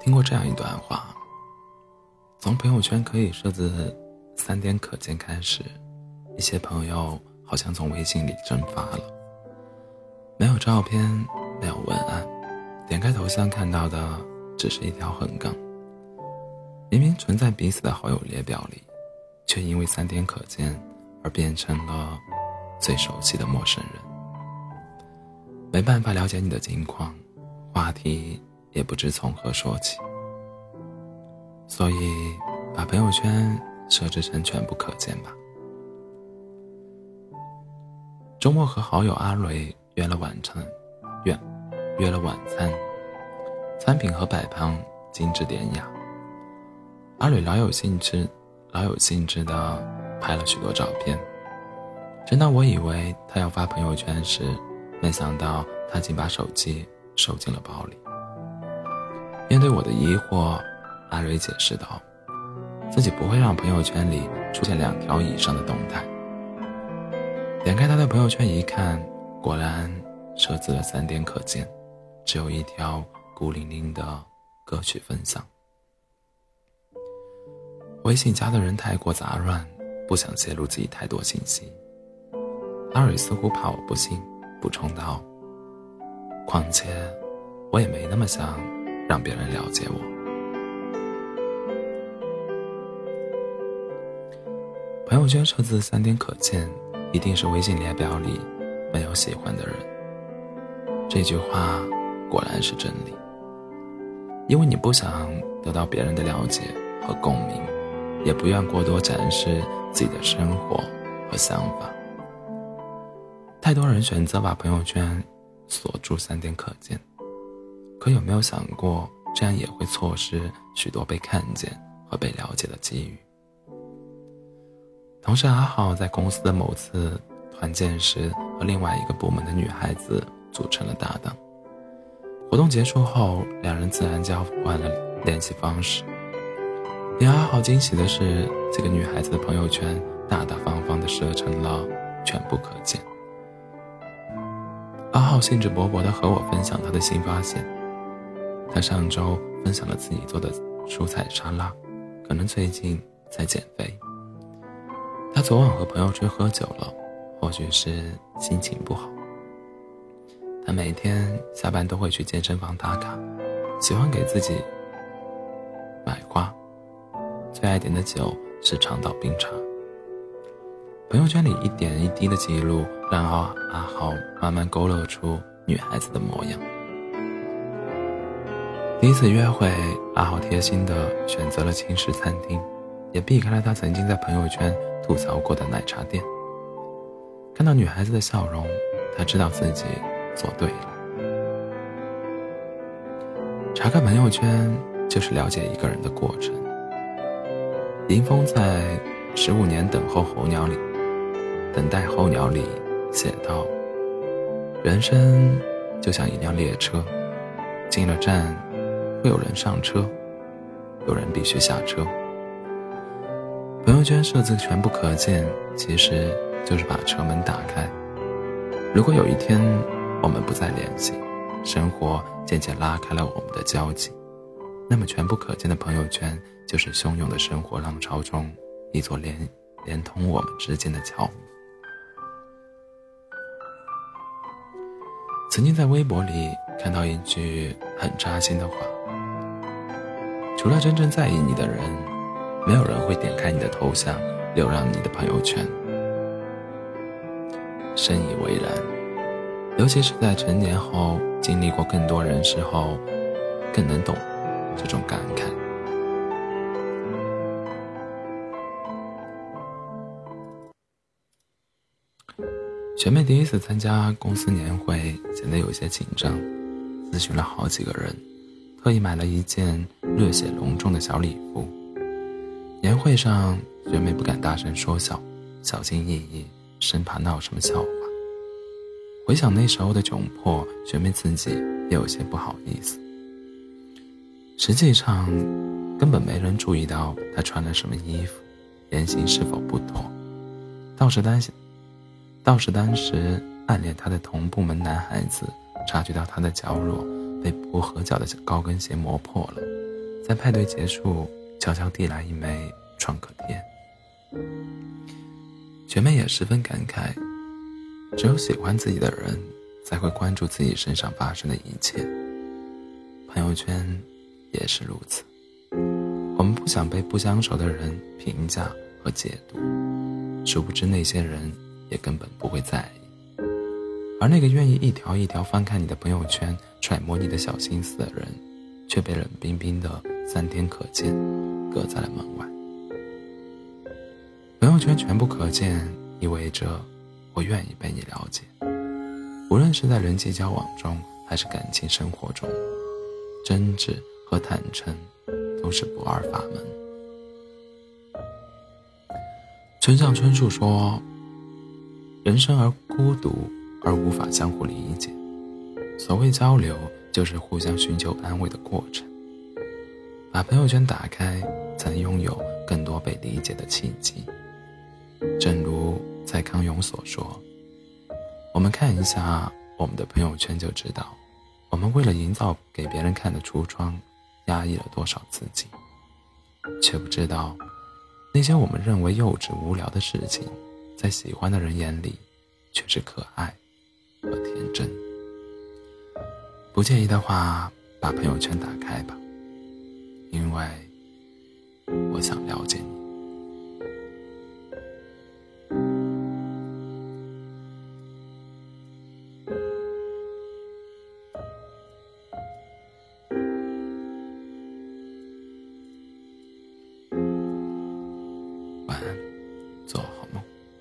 听过这样一段话：从朋友圈可以设置三天可见开始，一些朋友好像从微信里蒸发了，没有照片，没有文案，点开头像看到的只是一条横杠。明明存在彼此的好友列表里，却因为三天可见而变成了最熟悉的陌生人。没办法了解你的近况，话题也不知从何说起，所以把朋友圈设置成全部可见吧。周末和好友阿蕊约了晚餐，约约了晚餐，餐品和摆盘精致典雅。阿蕊老有兴致，老有兴致的拍了许多照片。正当我以为他要发朋友圈时，没想到他竟把手机收进了包里。面对我的疑惑，阿蕊解释道：“自己不会让朋友圈里出现两条以上的动态。”点开他的朋友圈一看，果然设置了三点可见，只有一条孤零零的歌曲分享。微信加的人太过杂乱，不想泄露自己太多信息。阿蕊似乎怕我不信。补充道：“况且，我也没那么想让别人了解我。朋友圈设置三点可见，一定是微信列表里没有喜欢的人。这句话果然是真理，因为你不想得到别人的了解和共鸣，也不愿过多展示自己的生活和想法。”太多人选择把朋友圈锁住三点可见，可有没有想过，这样也会错失许多被看见和被了解的机遇？同事阿浩在公司的某次团建时，和另外一个部门的女孩子组成了搭档。活动结束后，两人自然交换了联系方式。令阿浩惊喜的是，这个女孩子的朋友圈大大方方的设成了全部可见。阿浩兴致勃勃地和我分享他的新发现。他上周分享了自己做的蔬菜沙拉，可能最近在减肥。他昨晚和朋友去喝酒了，或许是心情不好。他每天下班都会去健身房打卡，喜欢给自己买花，最爱点的酒是长岛冰茶。朋友圈里一点一滴的记录，让阿阿豪慢慢勾勒出女孩子的模样。第一次约会，阿豪贴心的选择了轻食餐厅，也避开了他曾经在朋友圈吐槽过的奶茶店。看到女孩子的笑容，他知道自己做对了。查看朋友圈，就是了解一个人的过程。林峰在《十五年等候候鸟》里。等待候鸟里写道：“人生就像一辆列车，进了站会有人上车，有人必须下车。朋友圈设置全部可见，其实就是把车门打开。如果有一天我们不再联系，生活渐渐拉开了我们的交集，那么全部可见的朋友圈就是汹涌的生活浪潮中一座连连通我们之间的桥。”曾经在微博里看到一句很扎心的话：“除了真正在意你的人，没有人会点开你的头像浏览你的朋友圈。”深以为然，尤其是在成年后经历过更多人事后，更能懂这种感慨。学妹第一次参加公司年会，显得有些紧张，咨询了好几个人，特意买了一件略显隆重的小礼服。年会上，学妹不敢大声说笑，小心翼翼，生怕闹什么笑话。回想那时候的窘迫，学妹自己也有些不好意思。实际上，根本没人注意到她穿了什么衣服，言行是否不妥，倒是担心。倒是当时暗恋他的同部门男孩子，察觉到他的脚弱被不合脚的高跟鞋磨破了，在派对结束，悄悄递来一枚创可贴。学妹也十分感慨，只有喜欢自己的人，才会关注自己身上发生的一切。朋友圈也是如此。我们不想被不相熟的人评价和解读，殊不知那些人也根本不会在意。而那个愿意一条一条翻看你的朋友圈、揣摩你的小心思的人，却被冷冰冰的“三天可见”隔在了门外。朋友圈全部可见，意味着我愿意被你了解。无论是在人际交往中，还是感情生活中，真挚和坦诚。都是不二法门。村上春树说：“人生而孤独，而无法相互理解。所谓交流，就是互相寻求安慰的过程。把朋友圈打开，才能拥有更多被理解的契机。”正如蔡康永所说：“我们看一下我们的朋友圈，就知道，我们为了营造给别人看的橱窗。”压抑了多少自己，却不知道，那些我们认为幼稚无聊的事情，在喜欢的人眼里，却是可爱和天真。不介意的话，把朋友圈打开吧，因为我想了解你。